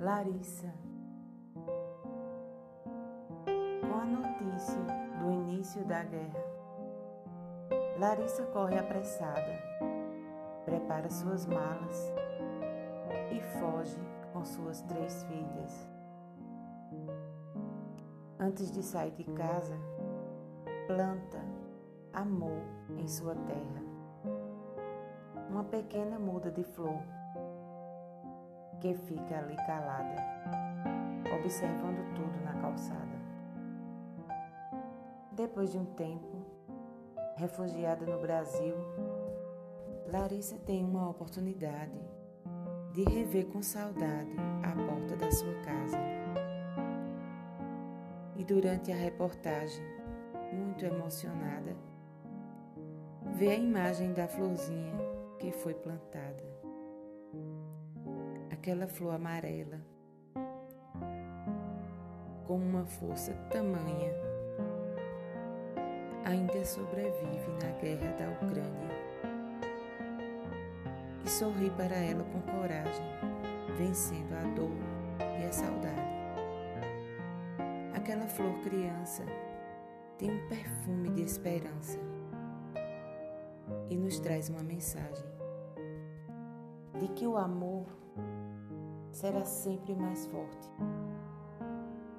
Larissa. Com a notícia do início da guerra, Larissa corre apressada, prepara suas malas e foge com suas três filhas. Antes de sair de casa, planta amor em sua terra. Uma pequena muda de flor que fica ali calada, observando tudo na calçada. Depois de um tempo, refugiada no Brasil, Larissa tem uma oportunidade de rever com saudade a porta da sua casa. E durante a reportagem, muito emocionada, vê a imagem da florzinha que foi plantada aquela flor amarela com uma força tamanha ainda sobrevive na guerra da Ucrânia e sorri para ela com coragem, vencendo a dor e a saudade. Aquela flor criança tem um perfume de esperança e nos traz uma mensagem de que o amor será sempre mais forte.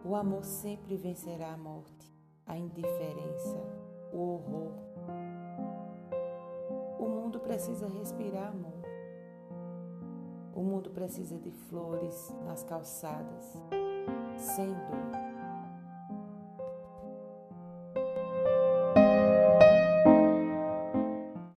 O amor sempre vencerá a morte, a indiferença, o horror. O mundo precisa respirar amor. O mundo precisa de flores nas calçadas, sem dor.